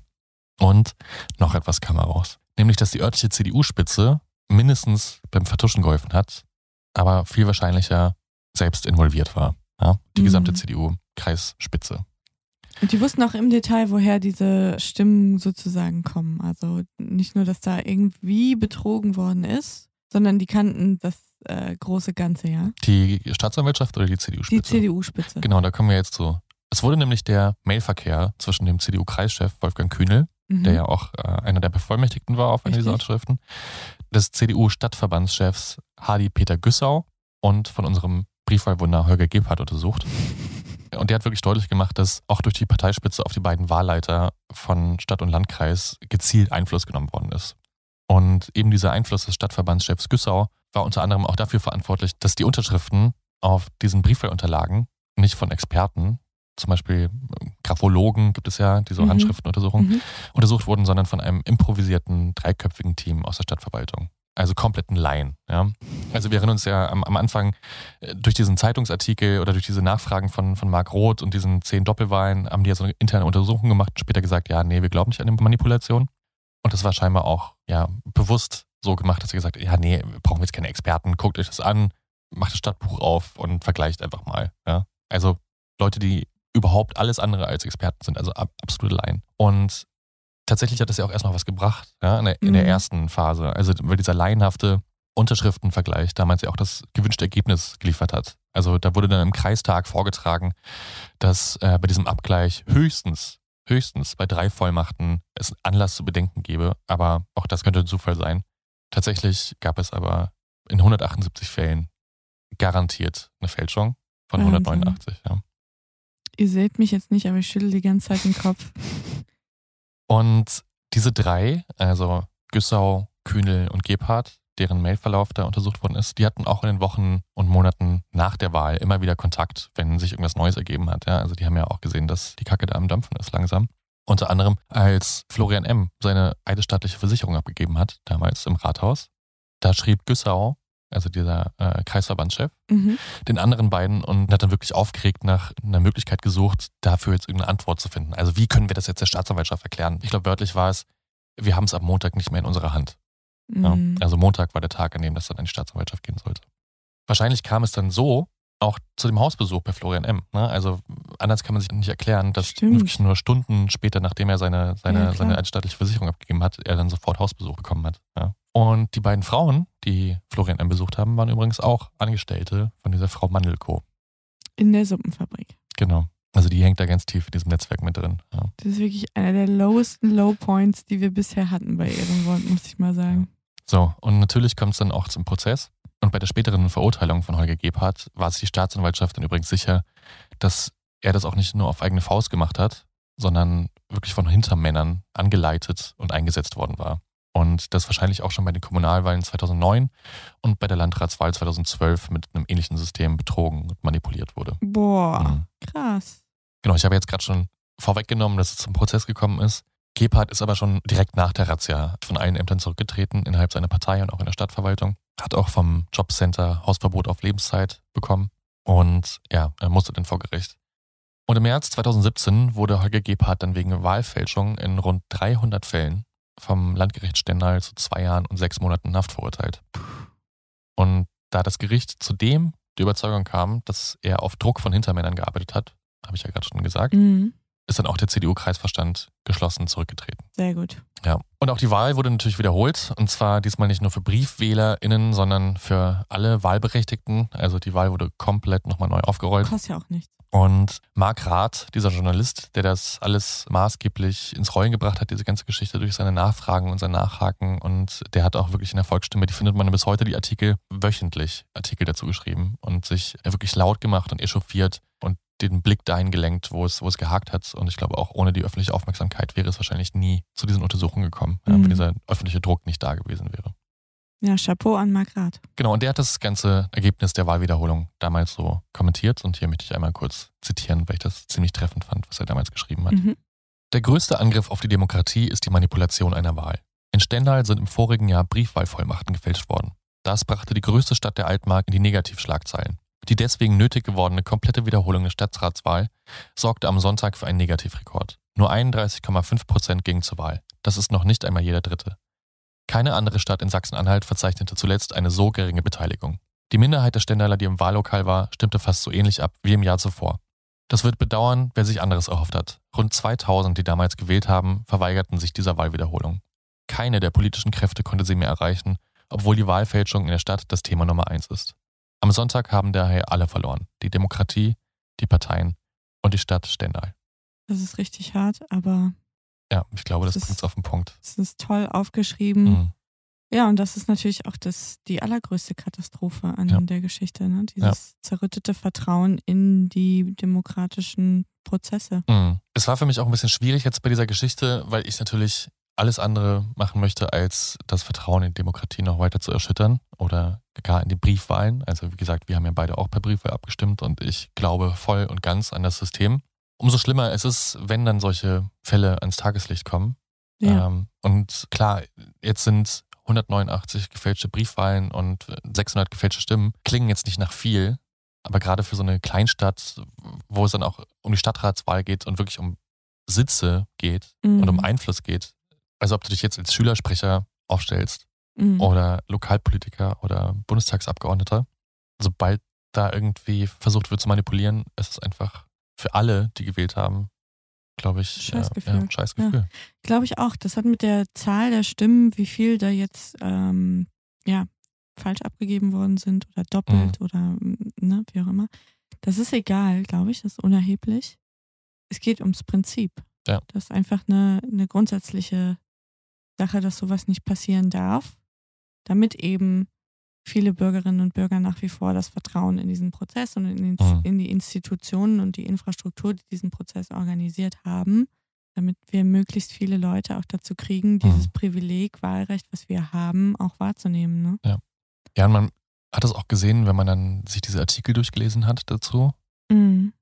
Und noch etwas kam heraus. Nämlich, dass die örtliche CDU-Spitze mindestens beim Vertuschen geholfen hat, aber viel wahrscheinlicher selbst involviert war. Ja? Die Mhm. gesamte CDU-Kreisspitze. Und die wussten auch im Detail, woher diese Stimmen sozusagen kommen. Also nicht nur, dass da irgendwie betrogen worden ist, sondern die kannten das äh, große Ganze, ja. Die Staatsanwaltschaft oder die Die CDU-Spitze? CDU-Spitze. Genau, da kommen wir jetzt zu. Es wurde nämlich der Mailverkehr zwischen dem CDU-Kreischef Wolfgang Kühnel, Mhm. der ja auch äh, einer der Bevollmächtigten war auf einer dieser. Unterschriften, des CDU-Stadtverbandschefs Hadi Peter Güssau und von unserem Briefwahlwunder Holger Gebhardt untersucht. Und der hat wirklich deutlich gemacht, dass auch durch die Parteispitze auf die beiden Wahlleiter von Stadt und Landkreis gezielt Einfluss genommen worden ist. Und eben dieser Einfluss des Stadtverbandschefs Güssau war unter anderem auch dafür verantwortlich, dass die Unterschriften auf diesen Briefwahlunterlagen nicht von Experten, zum Beispiel äh, Graphologen gibt es ja, die so Mhm. Handschriftenuntersuchungen, Mhm. untersucht wurden, sondern von einem improvisierten, dreiköpfigen Team aus der Stadtverwaltung. Also kompletten Laien. Ja? Also wir erinnern uns ja am, am Anfang äh, durch diesen Zeitungsartikel oder durch diese Nachfragen von, von Marc Roth und diesen zehn Doppelwahlen haben die ja so eine interne Untersuchung gemacht und später gesagt, ja, nee, wir glauben nicht an die Manipulation. Und das war scheinbar auch ja, bewusst so gemacht, dass sie gesagt ja, nee, wir brauchen jetzt keine Experten, guckt euch das an, macht das Stadtbuch auf und vergleicht einfach mal. Ja? Also Leute, die überhaupt alles andere als Experten sind, also ab, absolute Laien. Und tatsächlich hat das ja auch erstmal was gebracht, ja, in der, in der Mhm. ersten Phase. Also, weil dieser laienhafte Unterschriftenvergleich damals ja auch das gewünschte Ergebnis geliefert hat. Also, da wurde dann im Kreistag vorgetragen, dass äh, bei diesem Abgleich höchstens, höchstens bei drei Vollmachten es Anlass zu Bedenken gäbe, aber auch das könnte ein Zufall sein. Tatsächlich gab es aber in 178 Fällen garantiert eine Fälschung von Wahnsinn. 189. Ja. Ihr seht mich jetzt nicht, aber ich schüttel die ganze Zeit den Kopf. Und diese drei, also Güssau, Kühnel und Gebhardt, deren Mailverlauf da untersucht worden ist, die hatten auch in den Wochen und Monaten nach der Wahl immer wieder Kontakt, wenn sich irgendwas Neues ergeben hat. Ja, also die haben ja auch gesehen, dass die Kacke da am Dampfen ist langsam. Unter anderem, als Florian M. seine eidesstaatliche Versicherung abgegeben hat, damals im Rathaus, da schrieb Güssau also dieser äh, Kreisverbandschef, Mhm. den anderen beiden und hat dann wirklich aufgeregt nach einer Möglichkeit gesucht, dafür jetzt irgendeine Antwort zu finden. Also wie können wir das jetzt der Staatsanwaltschaft erklären? Ich glaube, wörtlich war es, wir haben es ab Montag nicht mehr in unserer Hand. Ja. Mhm. Also Montag war der Tag, an dem das dann an die Staatsanwaltschaft gehen sollte. Wahrscheinlich kam es dann so auch zu dem Hausbesuch bei Florian M. Ne? Also anders kann man sich nicht erklären, dass Stimmt. wirklich nur Stunden später, nachdem er seine, seine, Ja, seine altstaatliche Versicherung abgegeben hat, er dann sofort Hausbesuch bekommen hat. Ja. Und die beiden Frauen, die Florian M. besucht haben, waren übrigens auch Angestellte von dieser Frau Mandelko. In der Suppenfabrik. Genau. Also die hängt da ganz tief in diesem Netzwerk mit drin. Ja. Das ist wirklich einer der lowesten Low Points, die wir bisher hatten bei Ehrenwort, muss ich mal sagen. So, und natürlich kommt es dann auch zum Prozess. Und bei der späteren Verurteilung von Holger Gebhardt war sich die Staatsanwaltschaft dann übrigens sicher, dass er das auch nicht nur auf eigene Faust gemacht hat, sondern wirklich von Hintermännern angeleitet und eingesetzt worden war. Und das wahrscheinlich auch schon bei den Kommunalwahlen 2009 und bei der Landratswahl 2012 mit einem ähnlichen System betrogen und manipuliert wurde. Boah, Mhm. krass. Genau, ich habe jetzt gerade schon vorweggenommen, dass es zum Prozess gekommen ist. Gebhardt ist aber schon direkt nach der Razzia von allen Ämtern zurückgetreten, innerhalb seiner Partei und auch in der Stadtverwaltung. Hat auch vom Jobcenter Hausverbot auf Lebenszeit bekommen. Und ja, er musste dann vor Gericht. Und im März 2017 wurde Holger Gebhardt dann wegen Wahlfälschung in rund 300 Fällen vom Landgericht Stendal zu zwei Jahren und sechs Monaten Haft verurteilt. Und da das Gericht zudem die Überzeugung kam, dass er auf Druck von Hintermännern gearbeitet hat, habe ich ja gerade schon gesagt, Mhm. Ist dann auch der CDU-Kreisverstand geschlossen zurückgetreten. Sehr gut. Ja. Und auch die Wahl wurde natürlich wiederholt. Und zwar diesmal nicht nur für BriefwählerInnen, sondern für alle Wahlberechtigten. Also die Wahl wurde komplett nochmal neu aufgerollt. Kostet ja auch nichts. Und Marc Rath, dieser Journalist, der das alles maßgeblich ins Rollen gebracht hat, diese ganze Geschichte durch seine Nachfragen und sein Nachhaken. Und der hat auch wirklich in der Volksstimme, die findet man bis heute, die Artikel wöchentlich Artikel dazu geschrieben und sich wirklich laut gemacht und echauffiert und den Blick dahin gelenkt, wo es, wo es gehakt hat. Und ich glaube, auch ohne die öffentliche Aufmerksamkeit wäre es wahrscheinlich nie zu diesen Untersuchungen gekommen, Mhm. wenn dieser öffentliche Druck nicht da gewesen wäre. Ja, Chapeau an Marc Rath. Genau, und der hat das ganze Ergebnis der Wahlwiederholung damals so kommentiert. Und hier möchte ich einmal kurz zitieren, weil ich das ziemlich treffend fand, was er damals geschrieben hat. Mhm. Der größte Angriff auf die Demokratie ist die Manipulation einer Wahl. In Stendal sind im vorigen Jahr Briefwahlvollmachten gefälscht worden. Das brachte die größte Stadt der Altmark in die Negativschlagzeilen. Die deswegen nötig gewordene komplette Wiederholung der Stadtratswahl sorgte am Sonntag für einen Negativrekord. Nur 31,5 Prozent gingen zur Wahl. Das ist noch nicht einmal jeder Dritte. Keine andere Stadt in Sachsen-Anhalt verzeichnete zuletzt eine so geringe Beteiligung. Die Minderheit der Stendaler, die im Wahllokal war, stimmte fast so ähnlich ab wie im Jahr zuvor. Das wird bedauern, wer sich anderes erhofft hat. Rund 2000, die damals gewählt haben, verweigerten sich dieser Wahlwiederholung. Keine der politischen Kräfte konnte sie mehr erreichen, obwohl die Wahlfälschung in der Stadt das Thema Nummer eins ist. Am Sonntag haben daher alle verloren. Die Demokratie, die Parteien und die Stadt Stendal. Das ist richtig hart, aber Ja, ich glaube, das Das ist- bringt es auf den Punkt. es ist toll aufgeschrieben. Mhm. Ja, und das ist natürlich auch das, die allergrößte Katastrophe an Ja. der Geschichte. Ne? Dieses zerrüttete Vertrauen in die demokratischen Prozesse. Mhm. Es war für mich auch ein bisschen schwierig jetzt bei dieser Geschichte, weil ich natürlich alles andere machen möchte, als das Vertrauen in die Demokratie noch weiter zu erschüttern oder gar in die Briefwahlen. Also wie gesagt, wir haben ja beide auch per Briefwahl abgestimmt und ich glaube voll und ganz an das System. Umso schlimmer ist es, wenn dann solche Fälle ans Tageslicht kommen. Ja. Ähm, und klar, jetzt sind 189 gefälschte Briefwahlen und 600 gefälschte Stimmen. Klingen jetzt nicht nach viel, aber gerade für so eine Kleinstadt, wo es dann auch um die Stadtratswahl geht und wirklich um Sitze geht Mhm. und um Einfluss geht. Also ob du dich jetzt als Schülersprecher aufstellst Mhm. oder Lokalpolitiker oder Bundestagsabgeordneter, sobald da irgendwie versucht wird zu manipulieren, ist es einfach für alle, die gewählt haben, glaube ich, Scheißgefühl. Ja, ja, scheiß Gefühl. Glaube ich auch. Das hat mit der Zahl der Stimmen, wie viel da jetzt ähm, ja, falsch abgegeben worden sind oder doppelt oder ne, wie auch immer. Das ist egal, glaube ich. Das ist unerheblich. Es geht ums Prinzip. Ja. Das ist einfach eine, eine grundsätzliche Sache, dass sowas nicht passieren darf, damit eben viele Bürgerinnen und Bürger nach wie vor das Vertrauen in diesen Prozess und in, die- Mhm. in die Institutionen und die Infrastruktur, die diesen Prozess organisiert haben, damit wir möglichst viele Leute auch dazu kriegen, dieses Mhm. Privileg, Wahlrecht, was wir haben, auch wahrzunehmen. Ne? Ja, und man hat es auch gesehen, wenn man dann sich diese Artikel durchgelesen hat dazu. Mhm.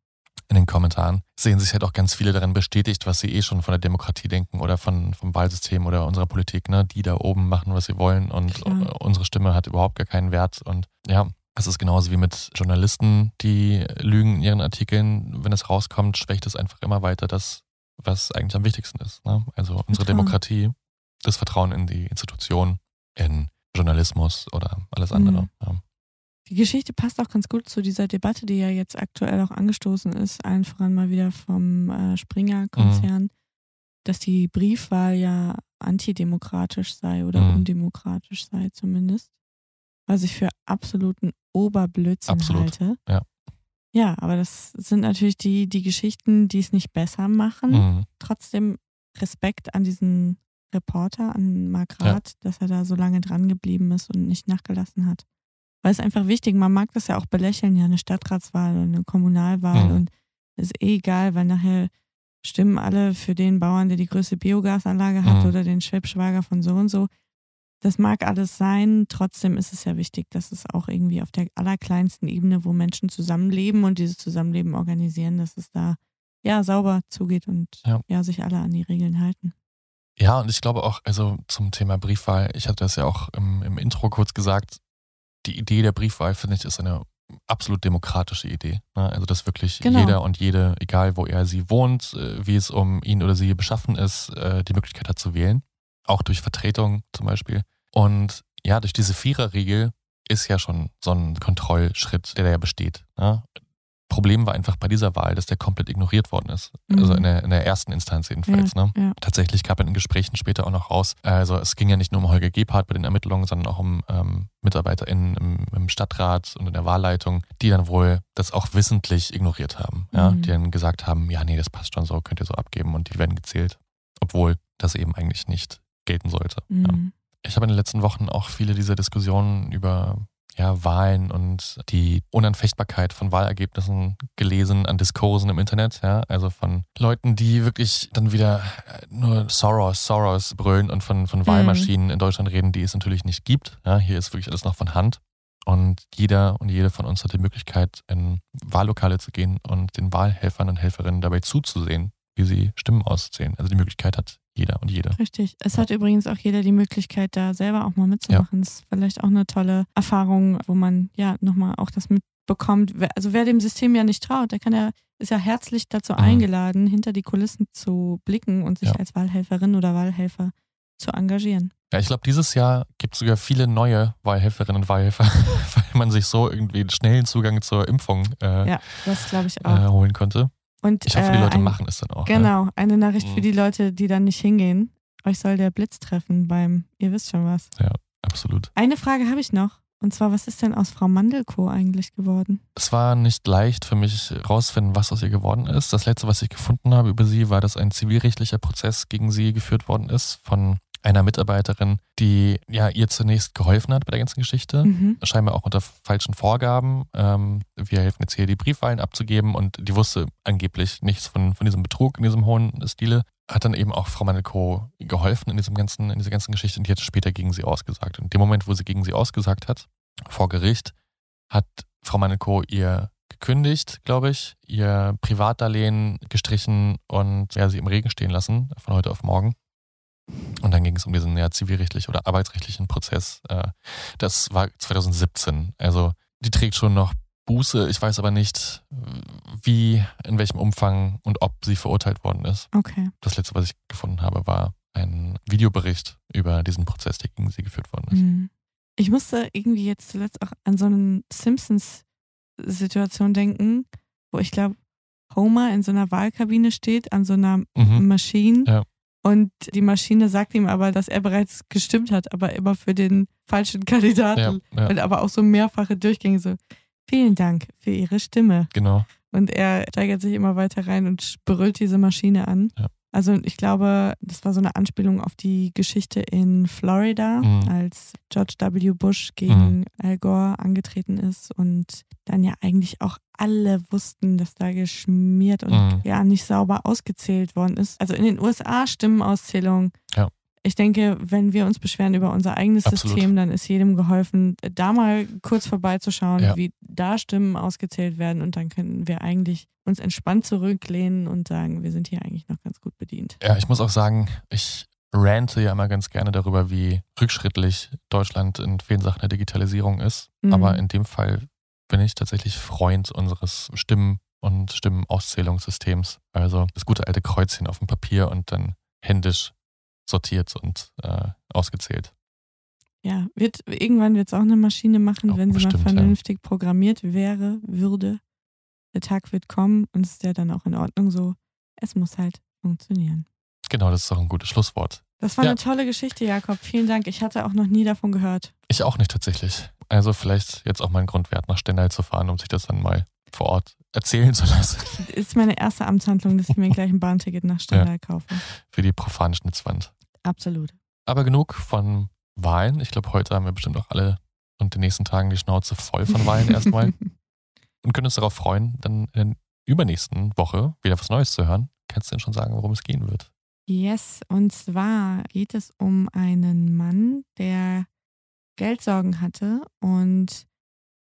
In den Kommentaren, sehen sich halt auch ganz viele darin bestätigt, was sie eh schon von der Demokratie denken oder von, vom Wahlsystem oder unserer Politik, ne? Die da oben machen, was sie wollen und Klar. unsere Stimme hat überhaupt gar keinen Wert. Und ja, es ist genauso wie mit Journalisten, die lügen in ihren Artikeln. Wenn es rauskommt, schwächt es einfach immer weiter das, was eigentlich am wichtigsten ist. Ne? Also unsere Vertrauen. Demokratie, das Vertrauen in die Institution, in Journalismus oder alles andere. Mhm. Ja. Die Geschichte passt auch ganz gut zu dieser Debatte, die ja jetzt aktuell auch angestoßen ist, allen voran mal wieder vom äh, Springer-Konzern, Mhm. dass die Briefwahl ja antidemokratisch sei oder Mhm. undemokratisch sei zumindest. Was ich für absoluten Oberblödsinn Absolut, halte. ja. Ja, aber das sind natürlich die, die Geschichten, die es nicht besser machen. Mhm. Trotzdem Respekt an diesen Reporter, an Mark Ja. Rath, dass er da so lange dran geblieben ist und nicht nachgelassen hat. Weil es einfach wichtig, man mag das ja auch belächeln, ja, eine Stadtratswahl oder eine Kommunalwahl Mhm. und ist eh egal, weil nachher stimmen alle für den Bauern, der die größte Biogasanlage hat Mhm. oder den Schwibschwager von so und so. Das mag alles sein, trotzdem ist es ja wichtig, dass es auch irgendwie auf der allerkleinsten Ebene, wo Menschen zusammenleben und dieses Zusammenleben organisieren, dass es da ja sauber zugeht und Ja. ja, sich alle an die Regeln halten. Ja, und ich glaube auch, also zum Thema Briefwahl, ich hatte das ja auch im, im Intro kurz gesagt, die Idee der Briefwahl, finde ich, ist eine absolut demokratische Idee. Ne? Also, dass wirklich Genau. jeder und jede, egal wo er sie wohnt, äh, wie es um ihn oder sie beschaffen ist, äh, die Möglichkeit hat zu wählen. Auch durch Vertretung zum Beispiel. Und ja, durch diese Viererregel ist ja schon so ein Kontrollschritt, der da ja besteht. Ne? Problem war einfach bei dieser Wahl, dass der komplett ignoriert worden ist. Also Mhm. in der, in der ersten Instanz jedenfalls. Ja, ne? ja. Tatsächlich gab in den Gesprächen später auch noch raus, also es ging ja nicht nur um Holger Gebhardt bei den Ermittlungen, sondern auch um ähm, MitarbeiterInnen im, im Stadtrat und in der Wahlleitung, die dann wohl das auch wissentlich ignoriert haben. Ja? Mhm. Die dann gesagt haben, ja, nee, das passt schon so, könnt ihr so abgeben und die werden gezählt. Obwohl das eben eigentlich nicht gelten sollte. Ja. Mhm. Ich habe in den letzten Wochen auch viele dieser Diskussionen über ja, Wahlen und die Unanfechtbarkeit von Wahlergebnissen gelesen an Diskursen im Internet, ja, also von Leuten, die wirklich dann wieder äh, nur Soros, Soros brüllen und von, von Wahlmaschinen in Deutschland reden, die es natürlich nicht gibt. Ja, hier ist wirklich alles noch von Hand. Und jeder und jede von uns hat die Möglichkeit, in Wahllokale zu gehen und den Wahlhelfern und Helferinnen dabei zuzusehen, wie sie Stimmen auszählen. Also die Möglichkeit hat jeder und jede. Richtig. Es hat übrigens auch jeder die Möglichkeit, da selber auch mal mitzumachen. Das ist vielleicht auch eine tolle Erfahrung, wo man ja nochmal auch das mitbekommt. Also wer dem System ja nicht traut, der kann ja, ist ja herzlich dazu Mhm. eingeladen, hinter die Kulissen zu blicken und sich Ja. als Wahlhelferin oder Wahlhelfer zu engagieren. Ja, ich glaube, dieses Jahr gibt es sogar viele neue Wahlhelferinnen und Wahlhelfer, weil man sich so irgendwie einen schnellen Zugang zur Impfung äh, Ja, das glaube ich auch. äh, holen konnte. Und, Ich hoffe, die äh, Leute ein- machen es dann auch. Genau, eine Nachricht Mhm. für die Leute, die dann nicht hingehen. Euch soll der Blitz treffen beim, ihr wisst schon was. Absolut. Eine Frage habe ich noch. Und zwar, was ist denn aus Frau Mandelko eigentlich geworden? Es war nicht leicht für mich rauszufinden, was aus ihr geworden ist. Das letzte, was ich gefunden habe über sie, war, dass ein zivilrechtlicher Prozess gegen sie geführt worden ist von einer Mitarbeiterin, die ja ihr zunächst geholfen hat bei der ganzen Geschitte. Mhm. scheinbar auch unter falschen Vorgaben. Ähm, wir helfen jetzt hier, die Briefwahlen abzugeben und die wusste angeblich nichts von, von diesem Betrug in diesem hohen Stile. Hat dann eben auch Frau Mandelko geholfen in, diesem ganzen, in dieser ganzen Geschichte und die hat später gegen sie ausgesagt. Und in dem Moment, wo sie gegen sie ausgesagt hat, vor Gericht, hat Frau Mandelko ihr gekündigt, glaube ich, ihr Privatdarlehen gestrichen und ja, sie im Regen stehen lassen, von heute auf morgen. Und dann ging es um diesen ja, zivilrechtlichen oder arbeitsrechtlichen Prozess. Äh, das war 2017. Also die trägt schon noch Buße. Ich weiß aber nicht, wie, in welchem Umfang und ob sie verurteilt worden ist. Okay. Das letzte, was ich gefunden habe, war ein Videobericht über diesen Prozess, der gegen sie geführt worden ist. Mhm. Ich musste irgendwie jetzt zuletzt auch an so eine Simpsons-Situation denken, wo ich glaube, Homer in so einer Wahlkabine steht, an so einer Mhm. Maschine. Ja. Und die Maschine sagt ihm aber, dass er bereits gestimmt hat, aber immer für den falschen Kandidaten. Ja, ja, Und aber auch so mehrfache Durchgänge so, vielen Dank für Ihre Stimme. genau. Und er steigert sich immer weiter rein und brüllt diese Maschine an. Ja. Also ich glaube, das war so eine Anspielung auf die Geschichte in Florida, Mhm. als George W. Bush gegen Al Gore angetreten ist und dann ja eigentlich auch alle wussten, dass da geschmiert und Mhm. ja nicht sauber ausgezählt worden ist. Also in den USA Stimmenauszählung. Ja. Ich denke, wenn wir uns beschweren über unser eigenes Absolut. System, dann ist jedem geholfen, da mal kurz vorbeizuschauen, Ja. wie da Stimmen ausgezählt werden und dann könnten wir eigentlich uns entspannt zurücklehnen und sagen, wir sind hier eigentlich noch ganz gut bedient. Ja, ich muss auch sagen, ich rante ja immer ganz gerne darüber, wie rückschrittlich Deutschland in vielen Sachen der Digitalisierung ist. Mhm. Aber in dem Fall bin ich tatsächlich Freund unseres Stimmen- und Stimmenauszählungssystems. Also das gute alte Kreuzchen auf dem Papier und dann händisch sortiert und äh, ausgezählt. Ja, wird, irgendwann wird es auch eine Maschine machen, Auch wenn sie bestimmt, mal ja. vernünftig programmiert wäre, würde. Der Tag wird kommen und es ist ja dann auch in Ordnung so. Es muss halt funktionieren. Genau, das ist auch ein gutes Schlusswort. Das war Ja. eine tolle Geschichte, Jakob. Vielen Dank. Ich hatte auch noch nie davon gehört. Ich auch nicht tatsächlich. Also vielleicht jetzt auch mal ein Grund wert, nach Stendal zu fahren, um sich das dann mal vor Ort erzählen zu lassen. Ist meine erste Amtshandlung, dass ich mir gleich ein Bahnticket nach Stendal kaufe. Für die profane Schnitzwand. Absolut. Aber genug von Wahlen. Ich glaube, heute haben wir bestimmt auch alle und den nächsten Tagen die Schnauze voll von Wahlen erstmal. Und können uns darauf freuen, dann in der übernächsten Woche wieder was Neues zu hören. Kannst du denn schon sagen, worum es gehen wird? Yes, und zwar geht es um einen Mann, der Geldsorgen hatte und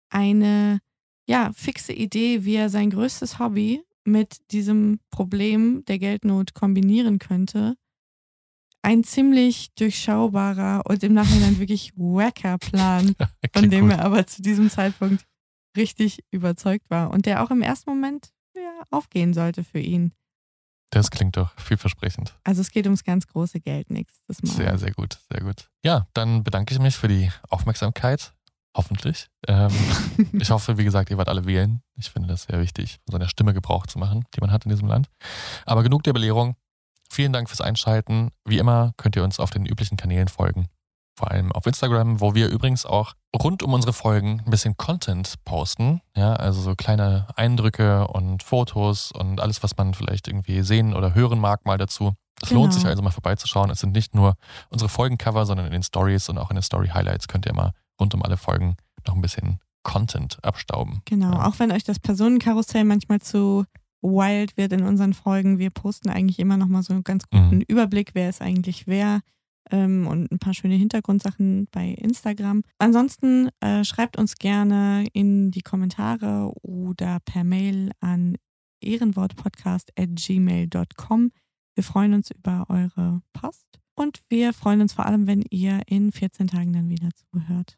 eine ja, fixe Idee, wie er sein größtes Hobby mit diesem Problem der Geldnot kombinieren könnte. Ein ziemlich durchschaubarer und im Nachhinein wirklich wacker Plan, von dem gut. er aber zu diesem Zeitpunkt richtig überzeugt war und der auch im ersten Moment ja, aufgehen sollte für ihn. Das klingt doch vielversprechend. Also es geht ums ganz große Geld nächstes Mal. Sehr, sehr gut, sehr gut. Ja, dann bedanke ich mich für die Aufmerksamkeit. Hoffentlich. Ähm, ich hoffe, wie gesagt, ihr wart alle wählen. Ich finde das sehr wichtig, von seiner Stimme Gebrauch zu machen, die man hat in diesem Land. Aber genug der Belehrung. Vielen Dank fürs Einschalten. Wie immer könnt ihr uns auf den üblichen Kanälen folgen. Vor allem auf Instagram, wo wir übrigens auch rund um unsere Folgen ein bisschen Content posten. Ja, also so kleine Eindrücke und Fotos und alles, was man vielleicht irgendwie sehen oder hören mag, mal dazu. Es Genau. lohnt sich also mal vorbeizuschauen. Es sind nicht nur unsere Folgencover, sondern in den Stories und auch in den Story Highlights könnt ihr immer rund um alle Folgen noch ein bisschen Content abstauben. Genau, Ja. auch wenn euch das Personenkarussell manchmal zu wild wird in unseren Folgen, wir posten eigentlich immer noch mal so einen ganz guten Mhm. Überblick, wer ist eigentlich wer ähm, und ein paar schöne Hintergrundsachen bei Instagram. Ansonsten äh, schreibt uns gerne in die Kommentare oder per Mail an ehrenwortpodcast.gmail.com. Wir freuen uns über eure Post und wir freuen uns vor allem, wenn ihr in 14 Tagen dann wieder zuhört.